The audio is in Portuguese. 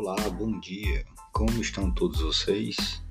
olá, bom dia. Como estão todos vocês?